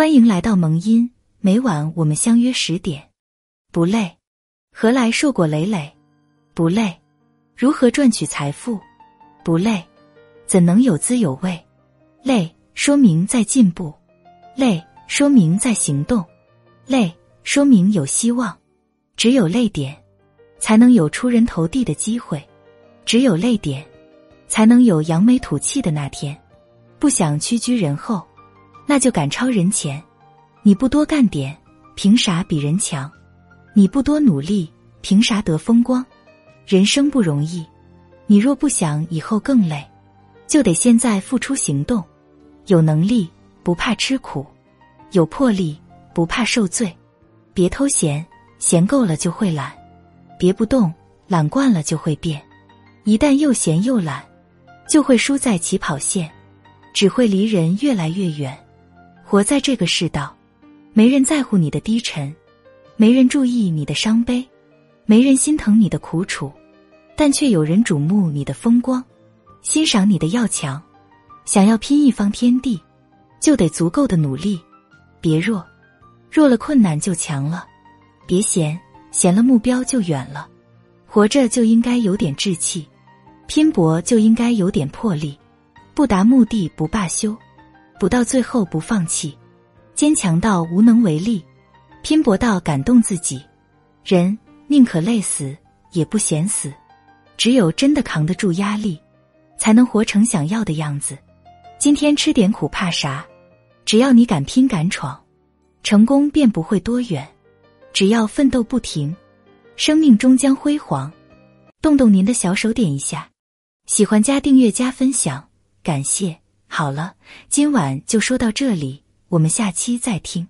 欢迎来到萌音，每晚我们相约十点。不累，何来硕果累累？不累，如何赚取财富？不累，怎能有滋有味？累，说明在进步；累，说明在行动；累，说明有希望。只有累点，才能有出人头地的机会；只有累点，才能有扬眉吐气的那天。不想屈居人后。那就赶超人前，你不多干点，凭啥比人强？你不多努力，凭啥得风光？人生不容易，你若不想以后更累，就得现在付出行动。有能力不怕吃苦，有魄力不怕受罪。别偷闲，闲够了就会懒；别不动，懒惯了就会变。一旦又闲又懒，就会输在起跑线，只会离人越来越远。活在这个世道，没人在乎你的低沉，没人注意你的伤悲，没人心疼你的苦楚，但却有人瞩目你的风光，欣赏你的要强。想要拼一方天地，就得足够的努力。别弱，弱了困难就强了；别闲，闲了目标就远了。活着就应该有点志气，拼搏就应该有点魄力，不达目的不罢休。不到最后不放弃，坚强到无能为力，拼搏到感动自己。人宁可累死也不嫌死，只有真的扛得住压力，才能活成想要的样子。今天吃点苦怕啥？只要你敢拼敢闯，成功便不会多远。只要奋斗不停，生命终将辉煌。动动您的小手点一下，喜欢加订阅加分享，感谢。好了，今晚就说到这里，我们下期再听。